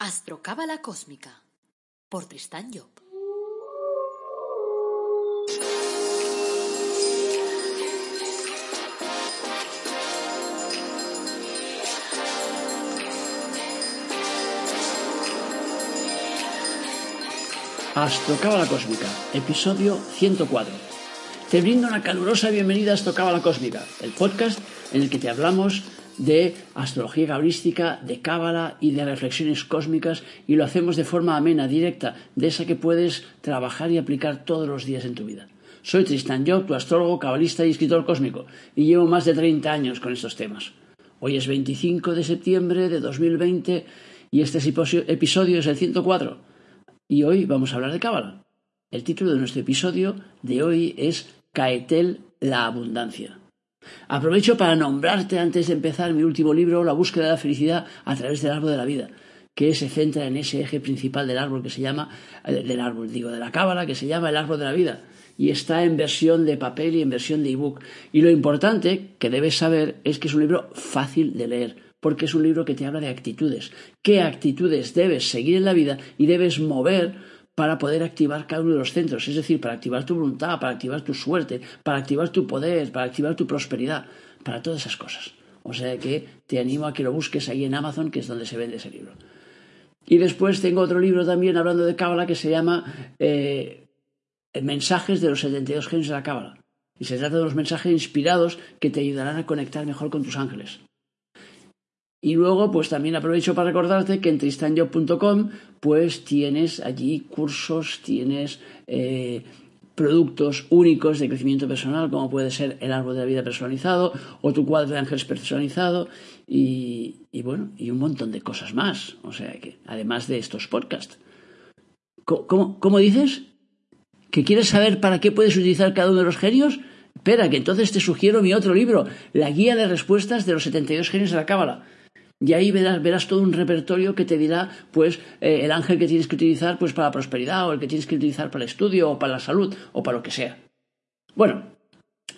Astrocábala Cósmica por Tristán Job. Astrocábala Cósmica, episodio 104. Te brindo una calurosa bienvenida a Astrocábala Cósmica, el podcast en el que te hablamos de astrología cabalística, de cábala y de reflexiones cósmicas y lo hacemos de forma amena, directa, de esa que puedes trabajar y aplicar todos los días en tu vida. Soy Tristan Job, tu astrólogo, cabalista y escritor cósmico, y llevo más de 30 años con estos temas. Hoy es 25 de septiembre de 2020 y este episodio es el 104 y hoy vamos a hablar de Cábala. El título de nuestro episodio de hoy es Caetel la abundancia. Aprovecho para nombrarte antes de empezar mi último libro, La búsqueda de la felicidad a través del árbol de la vida, que se centra en ese eje principal del árbol que se llama, eh, del árbol, digo, de la cábala, que se llama el árbol de la vida. Y está en versión de papel y en versión de ebook. Y lo importante que debes saber es que es un libro fácil de leer porque es un libro que te habla de actitudes. ¿Qué actitudes debes seguir en la vida y debes mover para poder activar cada uno de los centros? Es decir, para activar tu voluntad, para activar tu suerte, para activar tu poder, para activar tu prosperidad, para todas esas cosas. O sea que te animo a que lo busques ahí en Amazon, que es donde se vende ese libro. Y después tengo otro libro también hablando de Cábala que se llama eh, Mensajes de los 72 genios de la Cábala. Y se trata de los mensajes inspirados que te ayudarán a conectar mejor con tus ángeles. Y luego, pues también aprovecho para recordarte que en tristanjob.com, pues tienes allí cursos, tienes eh, productos únicos de crecimiento personal, como puede ser el árbol de la vida personalizado o tu cuadro de ángeles personalizado y, bueno, y un montón de cosas más. O sea que, además de estos podcasts. ¿Cómo, cómo dices? ¿Que quieres saber para qué puedes utilizar cada uno de los genios? Espera, que entonces te sugiero mi otro libro, La guía de respuestas de los 72 genios de la Cábala y ahí verás, verás todo un repertorio que te dirá, pues, eh, el ángel que tienes que utilizar pues, para la prosperidad, o el que tienes que utilizar para el estudio, o para la salud, o para lo que sea. Bueno,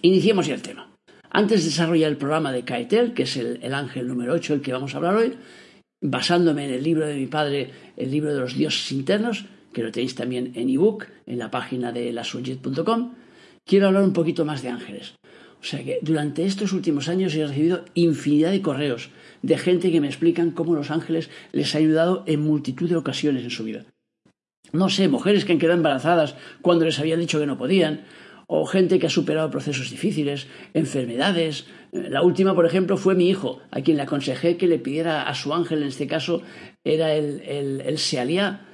iniciemos ya el tema. Antes de desarrollar el programa de Caetel, que es el, ángel número 8, el que vamos a hablar hoy, basándome en el libro de mi padre, el libro de los dioses internos, que lo tenéis también en ebook, en la página de lasurjit.com, quiero hablar un poquito más de ángeles. O sea que durante estos últimos años he recibido infinidad de correos de gente que me explican cómo los ángeles les ha ayudado en multitud de ocasiones en su vida. No sé, mujeres que han quedado embarazadas cuando les habían dicho que no podían, o gente que ha superado procesos difíciles, enfermedades. La última, por ejemplo, fue mi hijo, a quien le aconsejé que le pidiera a su ángel, en este caso era el, el, el Sealia,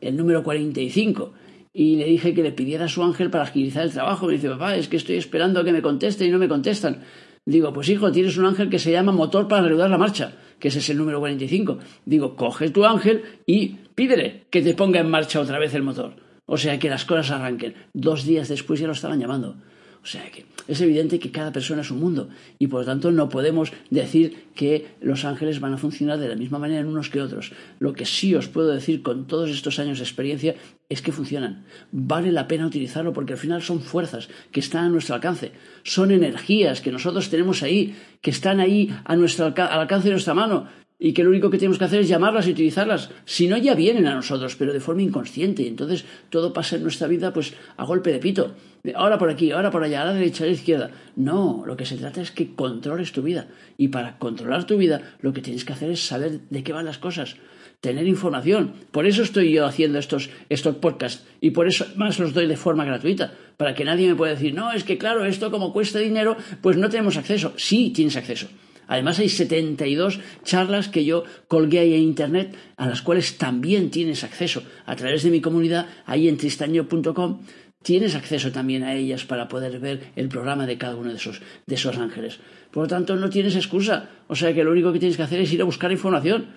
el número 45 y le dije que le pidiera a su ángel para agilizar el trabajo. Me dice, papá, es que estoy esperando a que me contesten y no me contestan. Digo, pues hijo, tienes un ángel que se llama motor para reanudar la marcha, que ese es el número 45. Digo, coge tu ángel y pídele que te ponga en marcha otra vez el motor. O sea, que las cosas arranquen. Dos días después ya lo estaban llamando. O sea que es evidente que cada persona es un mundo y por lo tanto no podemos decir que los ángeles van a funcionar de la misma manera en unos que otros. Lo que sí os puedo decir con todos estos años de experiencia es que funcionan. Vale la pena utilizarlo porque al final son fuerzas que están a nuestro alcance, son energías que nosotros tenemos ahí, que están ahí a nuestro al alcance de nuestra mano y que lo único que tenemos que hacer es llamarlas y utilizarlas. Si no, ya vienen a nosotros, pero de forma inconsciente. Y entonces todo pasa en nuestra vida pues a golpe de pito. Ahora por aquí, ahora por allá, a la derecha, a la izquierda. No, lo que se trata es que controles tu vida. Y para controlar tu vida, lo que tienes que hacer es saber de qué van las cosas. Tener información. Por eso estoy yo haciendo estos, estos podcasts. Y por eso más los doy de forma gratuita. Para que nadie me pueda decir, no, es que claro, esto como cuesta dinero, pues no tenemos acceso. Sí, tienes acceso. Además hay 72 charlas que yo colgué ahí en internet a las cuales también tienes acceso a través de mi comunidad ahí en tristaño.com tienes acceso también a ellas para poder ver el programa de cada uno de esos, de esos ángeles. Por lo tanto, no tienes excusa. O sea que lo único que tienes que hacer es ir a buscar información.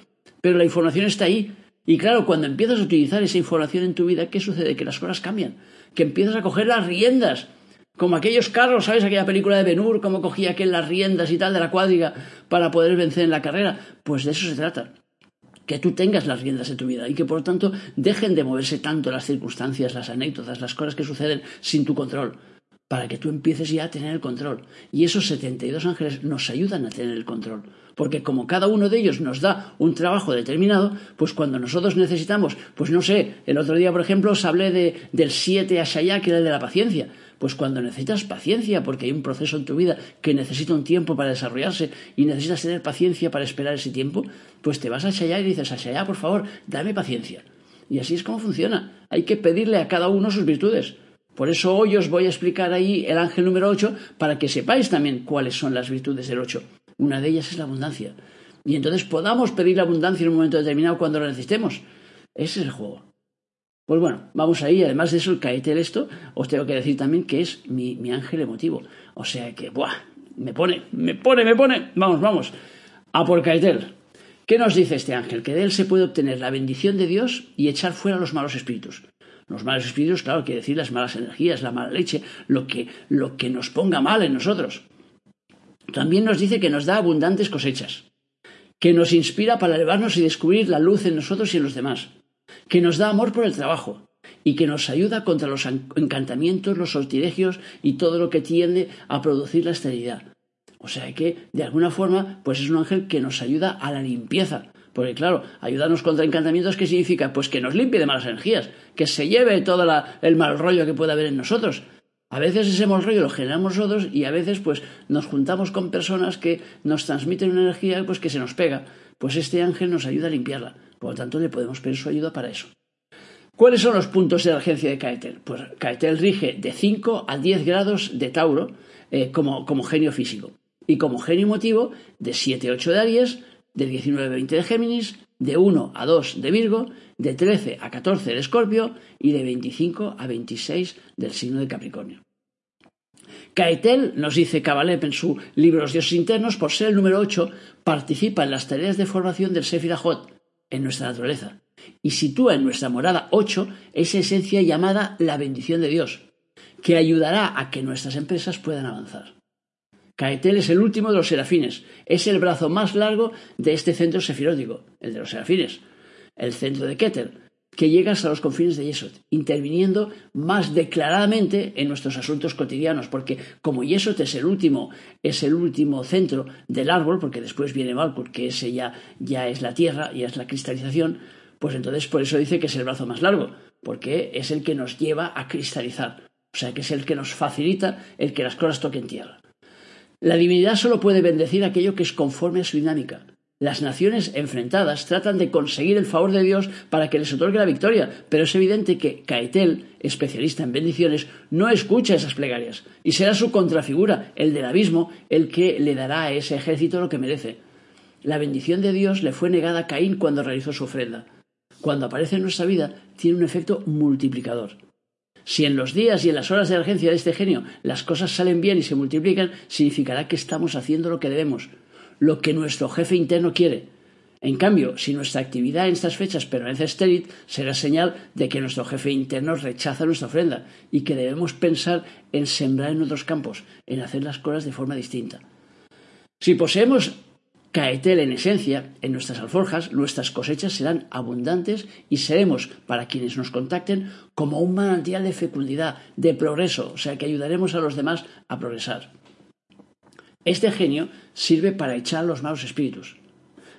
Pero la información está ahí. Y claro, cuando empiezas a utilizar esa información en tu vida, ¿qué sucede? Que las cosas cambian. Que empiezas a coger las riendas como aquellos carros, ¿sabes? Aquella película de Ben-Hur, cómo cogía aquel las riendas y tal de la cuadriga para poder vencer en la carrera. Pues de eso se trata. Que tú tengas las riendas en tu vida y que por lo tanto dejen de moverse tanto las circunstancias, las anécdotas, las cosas que suceden sin tu control. Para que tú empieces ya a tener el control. Y esos 72 ángeles nos ayudan a tener el control. Porque como cada uno de ellos nos da un trabajo determinado, pues cuando nosotros necesitamos, pues no sé, el otro día, por ejemplo, os hablé de, del 7 Ashaya, que era el de la paciencia. Pues cuando necesitas paciencia, porque hay un proceso en tu vida que necesita un tiempo para desarrollarse y necesitas tener paciencia para esperar ese tiempo, pues te vas a Ashaya y dices, Ashaya, por favor, dame paciencia. Y así es como funciona. Hay que pedirle a cada uno sus virtudes. Por eso hoy os voy a explicar ahí el ángel número 8 para que sepáis también cuáles son las virtudes del 8. Una de ellas es la abundancia. Y entonces podamos pedir la abundancia en un momento determinado cuando la necesitemos. Ese es el juego. Pues bueno, vamos ahí. Además de eso, el Caetel esto, os tengo que decir también que es mi, mi ángel emotivo. O sea que, ¡buah! Me pone, me pone, me pone. Vamos, vamos. A por Caetel. ¿Qué nos dice este ángel? Que de él se puede obtener la bendición de Dios y echar fuera los malos espíritus. Los malos espíritus, claro, quiere decir las malas energías, la mala leche, lo que, lo que nos ponga mal en nosotros. También nos dice que nos da abundantes cosechas, que nos inspira para elevarnos y descubrir la luz en nosotros y en los demás, que nos da amor por el trabajo y que nos ayuda contra los encantamientos, los sortilegios y todo lo que tiende a producir la esterilidad. O sea que, de alguna forma, pues es un ángel que nos ayuda a la limpieza, porque claro, ayudarnos contra encantamientos, ¿qué significa? Pues que nos limpie de malas energías, que se lleve todo el mal rollo que pueda haber en nosotros. A veces ese mal rollo lo generamos nosotros y a veces pues nos juntamos con personas que nos transmiten una energía pues que se nos pega. Pues este ángel nos ayuda a limpiarla. Por lo tanto, le podemos pedir su ayuda para eso. ¿Cuáles son los puntos de la agencia de Caetel? Pues Caetel rige de 5 a 10 grados de Tauro eh, como, como genio físico y como genio emotivo de 7 a 8 de Aries, de 19 a 20 de Géminis, de 1 a 2 de Virgo, de 13 a 14 de Escorpio y de 25 a 26 del signo de Capricornio. Caetel, nos dice Cabalep en su libro Los dioses internos, por ser el número 8, participa en las tareas de formación del Sefirahot en nuestra naturaleza y sitúa en nuestra morada 8 esa esencia llamada la bendición de Dios, que ayudará a que nuestras empresas puedan avanzar. Caetel es el último de los serafines, es el brazo más largo de este centro sefirótico, el de los serafines, el centro de Keter, que llega hasta los confines de Yesod, interviniendo más declaradamente en nuestros asuntos cotidianos, porque como Yesod es el último, es el último centro del árbol, porque después viene Malkut, que ese ya, ya es la tierra, ya es la cristalización, pues entonces por eso dice que es el brazo más largo, porque es el que nos lleva a cristalizar, o sea que es el que nos facilita el que las cosas toquen tierra. La divinidad solo puede bendecir aquello que es conforme a su dinámica. Las naciones enfrentadas tratan de conseguir el favor de Dios para que les otorgue la victoria, pero es evidente que Caetel, especialista en bendiciones, no escucha esas plegarias, y será su contrafigura, el del abismo, el que le dará a ese ejército lo que merece. La bendición de Dios le fue negada a Caín cuando realizó su ofrenda. Cuando aparece en nuestra vida, tiene un efecto multiplicador. Si en los días y en las horas de urgencia de este genio las cosas salen bien y se multiplican, significará que estamos haciendo lo que debemos, lo que nuestro jefe interno quiere. En cambio, si nuestra actividad en estas fechas permanece estéril, será señal de que nuestro jefe interno rechaza nuestra ofrenda y que debemos pensar en sembrar en otros campos, en hacer las cosas de forma distinta. Si poseemos Caetel en esencia, en nuestras alforjas, nuestras cosechas serán abundantes y seremos, para quienes nos contacten, como un manantial de fecundidad, de progreso, o sea que ayudaremos a los demás a progresar. Este genio sirve para echar los malos espíritus.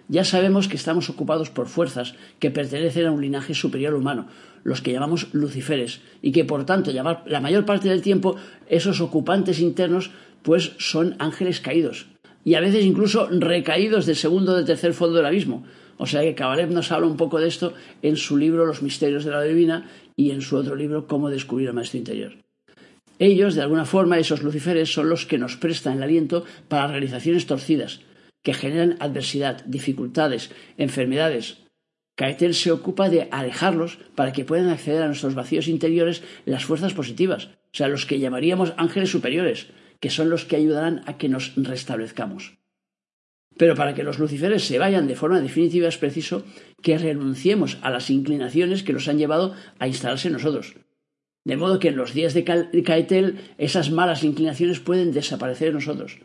Ya sabemos que estamos ocupados por fuerzas que pertenecen a un linaje superior humano, los que llamamos luciferes, y que por tanto la mayor parte del tiempo esos ocupantes internos pues son ángeles caídos, y a veces incluso recaídos del segundo o del tercer fondo del abismo. O sea que Kabalev nos habla un poco de esto en su libro Los misterios de la divina y en su otro libro Cómo descubrir el maestro interior. Ellos, de alguna forma, esos luciferes, son los que nos prestan el aliento para realizaciones torcidas, que generan adversidad, dificultades, enfermedades. Caetel se ocupa de alejarlos para que puedan acceder a nuestros vacíos interiores las fuerzas positivas, o sea, los que llamaríamos ángeles superiores, que son los que ayudarán a que nos restablezcamos. Pero para que los luciferes se vayan de forma definitiva es preciso que renunciemos a las inclinaciones que nos han llevado a instalarse en nosotros. De modo que en los días de Caetel esas malas inclinaciones pueden desaparecer en nosotros.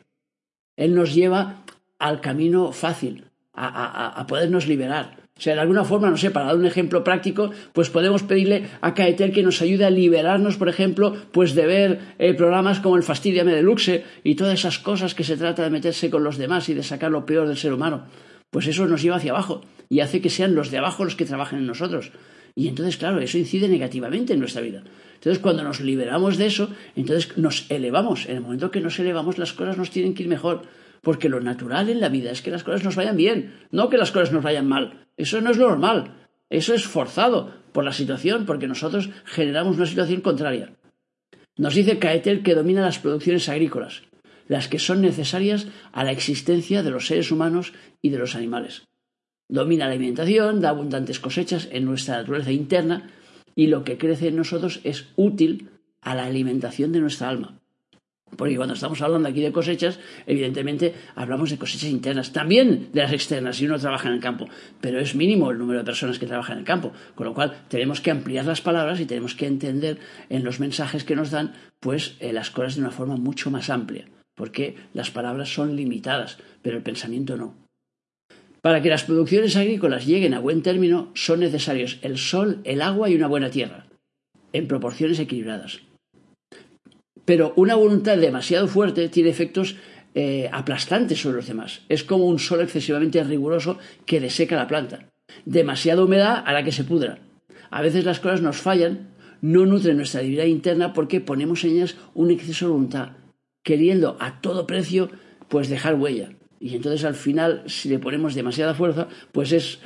Él nos lleva al camino fácil, a podernos liberar. O sea, de alguna forma, no sé, para dar un ejemplo práctico, pues podemos pedirle a Caetel que nos ayude a liberarnos, por ejemplo, pues de ver eh, programas como el Fastidiame Deluxe y todas esas cosas que se trata de meterse con los demás y de sacar lo peor del ser humano. Pues eso nos lleva hacia abajo y hace que sean los de abajo los que trabajen en nosotros. Y entonces, claro, eso incide negativamente en nuestra vida. Entonces, cuando nos liberamos de eso, entonces nos elevamos. En el momento que nos elevamos, las cosas nos tienen que ir mejor. Porque lo natural en la vida es que las cosas nos vayan bien, no que las cosas nos vayan mal. Eso no es lo normal. Eso es forzado por la situación, porque nosotros generamos una situación contraria. Nos dice Caetel que domina las producciones agrícolas, las que son necesarias a la existencia de los seres humanos y de los animales. Domina la alimentación, da abundantes cosechas en nuestra naturaleza interna y lo que crece en nosotros es útil a la alimentación de nuestra alma. Porque cuando estamos hablando aquí de cosechas, evidentemente hablamos de cosechas internas, también de las externas si uno trabaja en el campo, pero es mínimo el número de personas que trabajan en el campo, con lo cual tenemos que ampliar las palabras y tenemos que entender en los mensajes que nos dan pues eh, las cosas de una forma mucho más amplia, porque las palabras son limitadas, pero el pensamiento no. Para que las producciones agrícolas lleguen a buen término son necesarios el sol, el agua y una buena tierra, en proporciones equilibradas. Pero una voluntad demasiado fuerte tiene efectos eh, aplastantes sobre los demás. Es como un sol excesivamente riguroso que deseca la planta. Demasiada humedad hará que se pudra. A veces las cosas nos fallan, no nutren nuestra divinidad interna porque ponemos en ellas un exceso de voluntad, queriendo a todo precio pues dejar huella. Y entonces al final, si le ponemos demasiada fuerza, pues es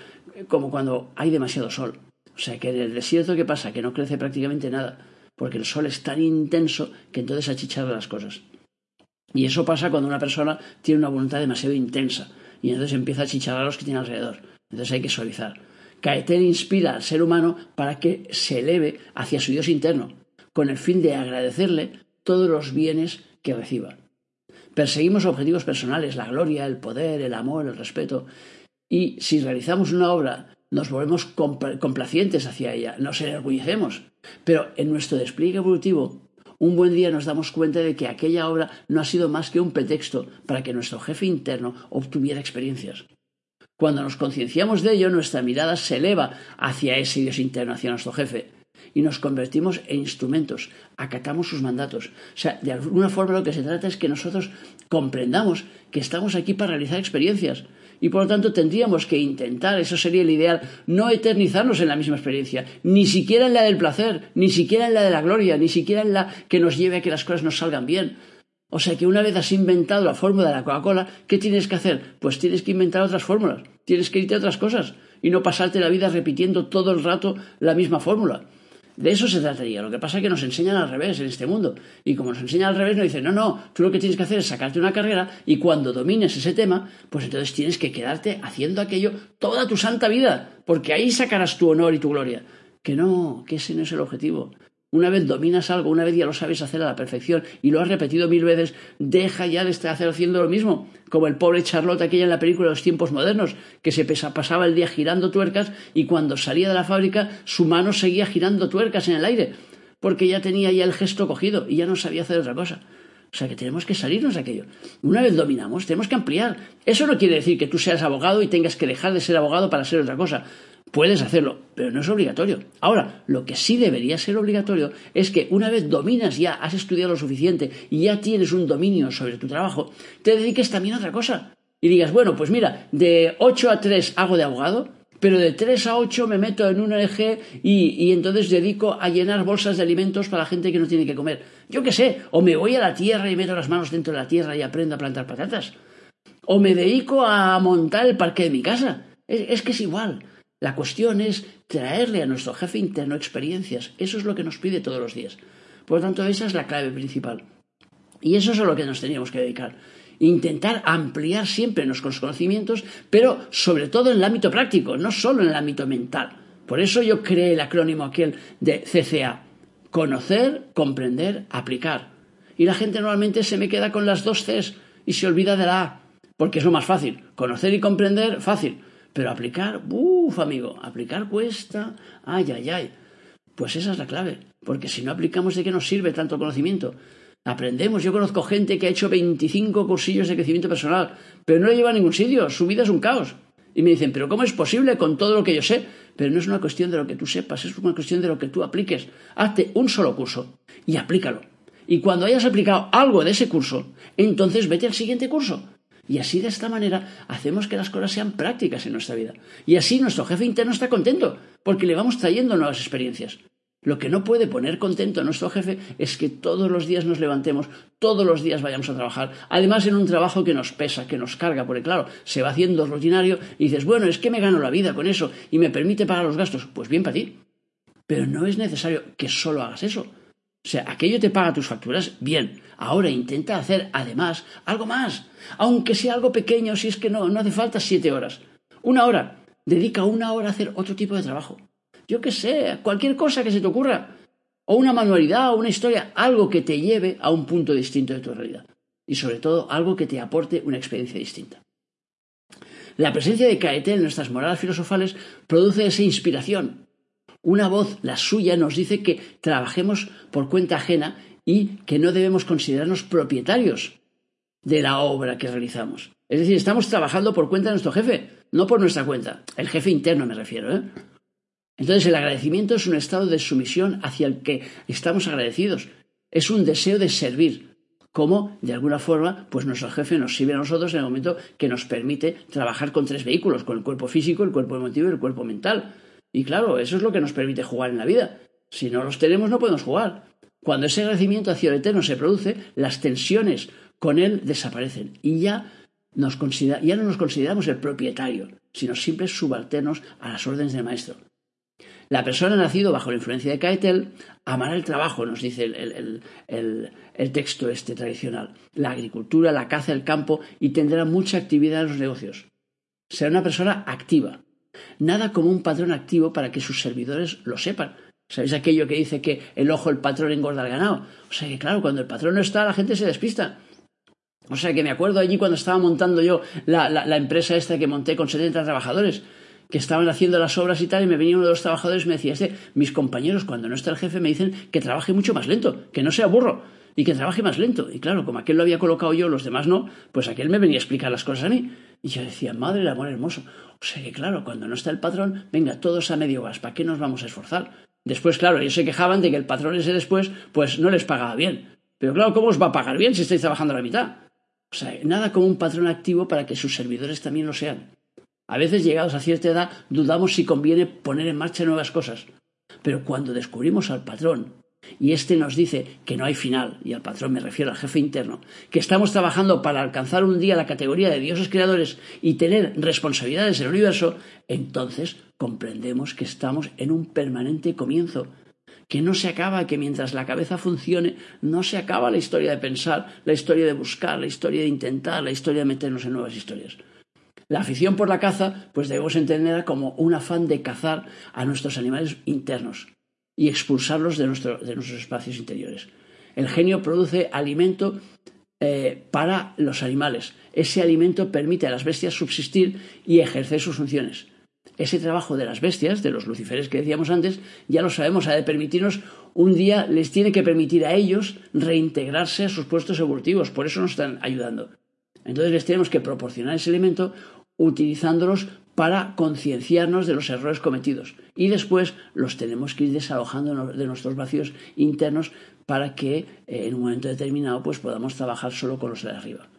como cuando hay demasiado sol. O sea que en el desierto, ¿qué pasa? Que no crece prácticamente nada porque el sol es tan intenso que entonces achicharra las cosas. Y eso pasa cuando una persona tiene una voluntad demasiado intensa y entonces empieza a achicharrar a los que tiene alrededor. Entonces hay que suavizar. Caetel inspira al ser humano para que se eleve hacia su Dios interno, con el fin de agradecerle todos los bienes que reciba. Perseguimos objetivos personales, la gloria, el poder, el amor, el respeto, y si realizamos una obra nos volvemos complacientes hacia ella, nos enorgullecemos. Pero en nuestro despliegue evolutivo, un buen día nos damos cuenta de que aquella obra no ha sido más que un pretexto para que nuestro jefe interno obtuviera experiencias. Cuando nos concienciamos de ello, nuestra mirada se eleva hacia ese Dios interno, hacia nuestro jefe, y nos convertimos en instrumentos, acatamos sus mandatos. O sea, de alguna forma lo que se trata es que nosotros comprendamos que estamos aquí para realizar experiencias, y por lo tanto tendríamos que intentar, eso sería el ideal, no eternizarnos en la misma experiencia, ni siquiera en la del placer, ni siquiera en la de la gloria, ni siquiera en la que nos lleve a que las cosas nos salgan bien. O sea que una vez has inventado la fórmula de la Coca-Cola, ¿qué tienes que hacer? Pues tienes que inventar otras fórmulas, tienes que irte a otras cosas y no pasarte la vida repitiendo todo el rato la misma fórmula. De eso se trataría. Lo que pasa es que nos enseñan al revés en este mundo. Y como nos enseñan al revés, nos dicen, no, no, tú lo que tienes que hacer es sacarte una carrera y cuando domines ese tema, pues entonces tienes que quedarte haciendo aquello toda tu santa vida, porque ahí sacarás tu honor y tu gloria. Que no, que ese no es el objetivo. Una vez dominas algo, una vez ya lo sabes hacer a la perfección y lo has repetido mil veces, deja ya de estar haciendo lo mismo, como el pobre Charlotte aquella en la película de los tiempos modernos, que se pasaba el día girando tuercas y cuando salía de la fábrica su mano seguía girando tuercas en el aire, porque ya tenía ya el gesto cogido y ya no sabía hacer otra cosa. O sea que tenemos que salirnos de aquello. Una vez dominamos, tenemos que ampliar. Eso no quiere decir que tú seas abogado y tengas que dejar de ser abogado para ser otra cosa. Puedes hacerlo, pero no es obligatorio. Ahora, lo que sí debería ser obligatorio es que una vez dominas ya, has estudiado lo suficiente y ya tienes un dominio sobre tu trabajo, te dediques también a otra cosa. Y digas, bueno, pues mira, de 8 a 3 hago de abogado, pero de 3 a 8 me meto en un ONG y, y, entonces dedico a llenar bolsas de alimentos para la gente que no tiene que comer. Yo qué sé, o me voy a la tierra y meto las manos dentro de la tierra y aprendo a plantar patatas. O me dedico a montar el parque de mi casa. es que es igual. La cuestión es traerle a nuestro jefe interno experiencias. Eso es lo que nos pide todos los días. Por lo tanto, esa es la clave principal. Y eso es a lo que nos teníamos que dedicar. Intentar ampliar siempre nuestros conocimientos, pero sobre todo en el ámbito práctico, no solo en el ámbito mental. Por eso yo creé el acrónimo aquel de CCA. Conocer, comprender, aplicar. Y la gente normalmente se me queda con las dos Cs y se olvida de la A, porque es lo más fácil. Conocer y comprender, fácil. Pero aplicar, uff, amigo, aplicar cuesta, ay, ay, ay. Pues esa es la clave, porque si no aplicamos, ¿de qué nos sirve tanto conocimiento? Aprendemos, yo conozco gente que ha hecho 25 cursillos de crecimiento personal, pero no lo lleva a ningún sitio, su vida es un caos. Y me dicen, pero ¿cómo es posible con todo lo que yo sé? Pero no es una cuestión de lo que tú sepas, es una cuestión de lo que tú apliques. Hazte un solo curso y aplícalo. Y cuando hayas aplicado algo de ese curso, entonces vete al siguiente curso. Y así de esta manera hacemos que las cosas sean prácticas en nuestra vida. Y así nuestro jefe interno está contento, porque le vamos trayendo nuevas experiencias. Lo que no puede poner contento a nuestro jefe es que todos los días nos levantemos, todos los días vayamos a trabajar, además en un trabajo que nos pesa, que nos carga, porque claro, se va haciendo rutinario y dices, bueno, es que me gano la vida con eso y me permite pagar los gastos. Pues bien para ti. Pero no es necesario que solo hagas eso. O sea, aquello te paga tus facturas, bien. Ahora intenta hacer, además, algo más. Aunque sea algo pequeño, si es que no, no hace falta siete horas. Una hora. Dedica una hora a hacer otro tipo de trabajo yo qué sé, cualquier cosa que se te ocurra, o una manualidad, o una historia, algo que te lleve a un punto distinto de tu realidad. Y sobre todo, algo que te aporte una experiencia distinta. La presencia de Caetel en nuestras moradas filosofales produce esa inspiración. Una voz, la suya, nos dice que trabajemos por cuenta ajena y que no debemos considerarnos propietarios de la obra que realizamos. Es decir, estamos trabajando por cuenta de nuestro jefe, no por nuestra cuenta. El jefe interno me refiero. ¿eh? Entonces el agradecimiento es un estado de sumisión hacia el que estamos agradecidos. Es un deseo de servir, como de alguna forma pues nuestro jefe nos sirve a nosotros en el momento que nos permite trabajar con tres vehículos, con el cuerpo físico, el cuerpo emotivo y el cuerpo mental. Y claro, eso es lo que nos permite jugar en la vida. Si no los tenemos no podemos jugar. Cuando ese agradecimiento hacia el Eterno se produce, las tensiones con él desaparecen y ya, ya no nos consideramos el propietario, sino simples subalternos a las órdenes del maestro. La persona nacido bajo la influencia de Caetel amará el trabajo, nos dice el, texto este tradicional, la agricultura, la caza, el campo y tendrá mucha actividad en los negocios. Será una persona activa. Nada como un patrón activo para que sus servidores lo sepan. ¿Sabéis aquello que dice que el ojo del patrón engorda al ganado? O sea que claro, cuando el patrón no está, la gente se despista. O sea que me acuerdo allí cuando estaba montando yo la, la empresa esta que monté con 70 trabajadores que estaban haciendo las obras y tal, y me venía uno de los trabajadores y me decía, este, mis compañeros cuando no está el jefe me dicen que trabaje mucho más lento, que no sea burro y que trabaje más lento. Y claro, como aquel lo había colocado yo, los demás no, pues aquel me venía a explicar las cosas a mí. Y yo decía, madre amor hermoso. O sea que claro, cuando no está el patrón, venga, todos a medio gas, ¿para qué nos vamos a esforzar? Después, claro, ellos se quejaban de que el patrón ese después, pues no les pagaba bien. Pero claro, ¿cómo os va a pagar bien si estáis trabajando a la mitad? O sea, nada como un patrón activo para que sus servidores también lo sean. A veces, llegados a cierta edad, dudamos si conviene poner en marcha nuevas cosas. Pero cuando descubrimos al patrón, y éste nos dice que no hay final, y al patrón me refiero al jefe interno, que estamos trabajando para alcanzar un día la categoría de dioses creadores y tener responsabilidades en el universo, entonces comprendemos que estamos en un permanente comienzo, que no se acaba, que mientras la cabeza funcione, no se acaba la historia de pensar, la historia de buscar, la historia de intentar, la historia de meternos en nuevas historias. La afición por la caza, pues debemos entenderla como un afán de cazar a nuestros animales internos y expulsarlos de, nuestros espacios interiores. El genio produce alimento eh, para los animales. Ese alimento permite a las bestias subsistir y ejercer sus funciones. Ese trabajo de las bestias, de los luciferes que decíamos antes, ya lo sabemos, ha de permitirnos, un día les tiene que permitir a ellos reintegrarse a sus puestos evolutivos, por eso nos están ayudando. Entonces les tenemos que proporcionar ese alimento utilizándolos para concienciarnos de los errores cometidos y después los tenemos que ir desalojando de nuestros vacíos internos para que eh, en un momento determinado pues podamos trabajar solo con los de arriba.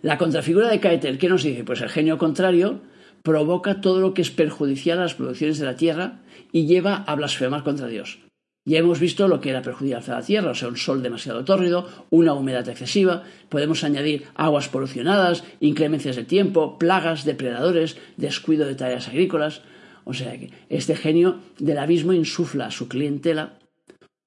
La contrafigura de Caetel, ¿qué nos dice? Pues el genio contrario provoca todo lo que es perjudicial a las producciones de la tierra y lleva a blasfemar contra Dios. Ya hemos visto lo que era perjudicial a la tierra, o sea, un sol demasiado tórrido, una humedad excesiva, podemos añadir aguas polucionadas, inclemencias de tiempo, plagas, depredadores, descuido de tareas agrícolas. O sea que este genio del abismo insufla a su clientela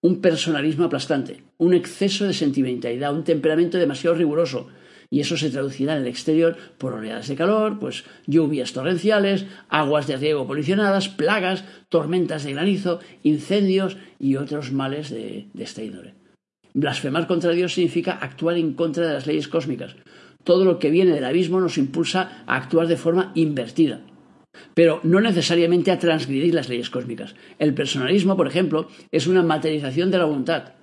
un personalismo aplastante, un exceso de sentimentalidad, un temperamento demasiado riguroso, y eso se traducirá en el exterior por oleadas de calor, pues lluvias torrenciales, aguas de riego polucionadas, plagas, tormentas de granizo, incendios y otros males de, de esta índole. Blasfemar contra Dios significa actuar en contra de las leyes cósmicas. Todo lo que viene del abismo nos impulsa a actuar de forma invertida, pero no necesariamente a transgredir las leyes cósmicas. El personalismo, por ejemplo, es una materialización de la voluntad.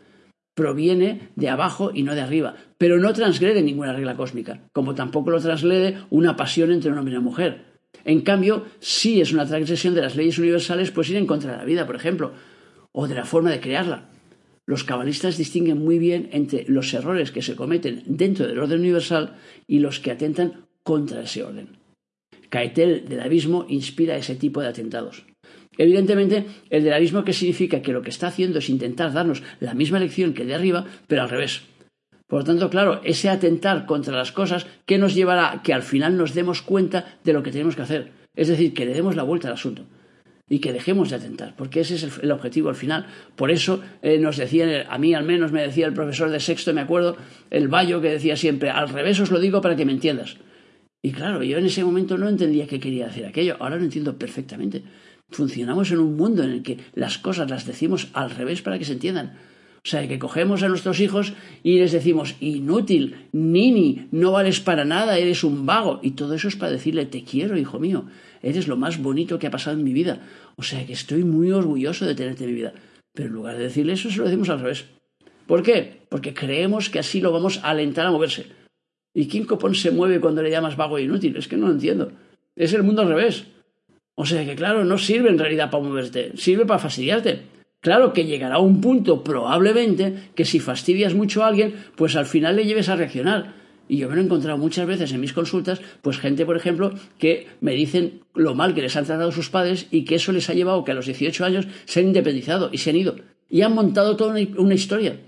Proviene de abajo y no de arriba, pero no transgrede ninguna regla cósmica, como tampoco lo transgrede una pasión entre un hombre y una mujer. En cambio, sí es una transgresión de las leyes universales, pues ir en contra de la vida, por ejemplo, o de la forma de crearla. Los cabalistas distinguen muy bien entre los errores que se cometen dentro del orden universal y los que atentan contra ese orden. Caetel del abismo inspira ese tipo de atentados. Evidentemente, el del abismo que significa que lo que está haciendo es intentar darnos la misma lección que el de arriba, pero al revés. Por lo tanto, claro, ese atentar contra las cosas que nos llevará a que al final nos demos cuenta de lo que tenemos que hacer. Es decir, que le demos la vuelta al asunto y que dejemos de atentar, porque ese es el, objetivo al final. Por eso eh, nos decían, a mí al menos me decía el profesor de sexto, me acuerdo, el Bayo que decía siempre, al revés os lo digo para que me entiendas. Y claro, yo en ese momento no entendía qué quería decir aquello, ahora lo entiendo perfectamente. Funcionamos en un mundo en el que las cosas las decimos al revés para que se entiendan. O sea, que cogemos a nuestros hijos y les decimos, inútil, nini, no vales para nada, eres un vago. Y todo eso es para decirle, te quiero, hijo mío, eres lo más bonito que ha pasado en mi vida. O sea, que estoy muy orgulloso de tenerte en mi vida. Pero en lugar de decirle eso, se lo decimos al revés. ¿Por qué? Porque creemos que así lo vamos a alentar a moverse. ¿Y quién copón se mueve cuando le llamas vago e inútil? Es que no lo entiendo. Es el mundo al revés. O sea que, claro, no sirve en realidad para moverte, sirve para fastidiarte. Claro que llegará un punto, probablemente, que si fastidias mucho a alguien, pues al final le lleves a reaccionar. Y yo me lo he encontrado muchas veces en mis consultas, pues gente, por ejemplo, que me dicen lo mal que les han tratado sus padres y que eso les ha llevado que a los 18 años se han independizado y se han ido. Y han montado toda una historia.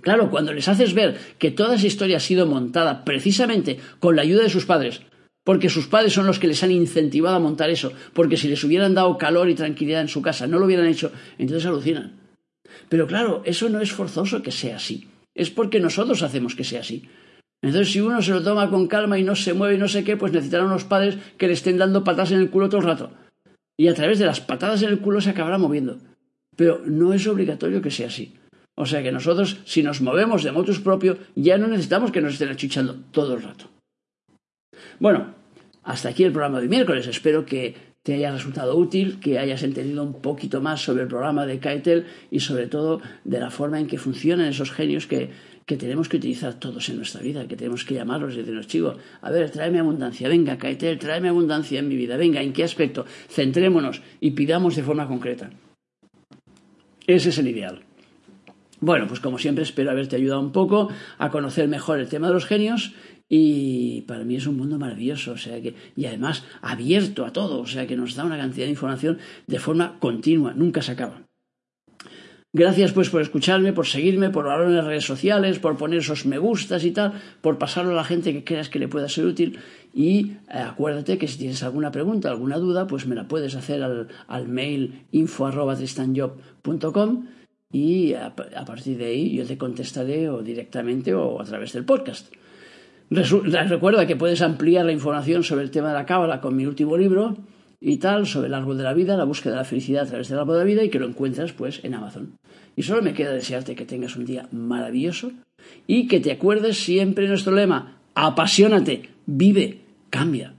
Claro, cuando les haces ver que toda esa historia ha sido montada precisamente con la ayuda de sus padres, porque sus padres son los que les han incentivado a montar eso, porque si les hubieran dado calor y tranquilidad en su casa no lo hubieran hecho, entonces alucinan. Pero claro, eso no es forzoso que sea así, es porque nosotros hacemos que sea así. Entonces, si uno se lo toma con calma y no se mueve y no sé qué, pues necesitarán unos padres que le estén dando patadas en el culo todo el rato. Y a través de las patadas en el culo se acabará moviendo. Pero no es obligatorio que sea así. O sea que nosotros, si nos movemos de motus propio, ya no necesitamos que nos estén achuchando todo el rato. Bueno, hasta aquí el programa de miércoles. Espero que te haya resultado útil, que hayas entendido un poquito más sobre el programa de Kaitel y sobre todo de la forma en que funcionan esos genios que, que tenemos que utilizar todos en nuestra vida, que tenemos que llamarlos y decirnos, chivo, a ver, tráeme abundancia, venga, Kaitel, tráeme abundancia en mi vida, venga, ¿en qué aspecto? Centrémonos y pidamos de forma concreta. Ese es el ideal. Bueno, pues como siempre espero haberte ayudado un poco a conocer mejor el tema de los genios y para mí es un mundo maravilloso, o sea que, y además abierto a todo, o sea que nos da una cantidad de información de forma continua, nunca se acaba. Gracias pues por escucharme, por seguirme, por hablar en las redes sociales, por poner esos me gustas y tal, por pasarlo a la gente que creas que le pueda ser útil y eh, acuérdate que si tienes alguna pregunta, alguna duda, pues me la puedes hacer al, al mail info y a, partir de ahí yo te contestaré o directamente o a través del podcast. Recuerda que puedes ampliar la información sobre el tema de la cábala con mi último libro y tal, sobre el árbol de la vida, la búsqueda de la felicidad a través del árbol de la vida y que lo encuentras pues en Amazon. Y solo me queda desearte que tengas un día maravilloso y que te acuerdes siempre nuestro lema, apasionate, vive, cambia.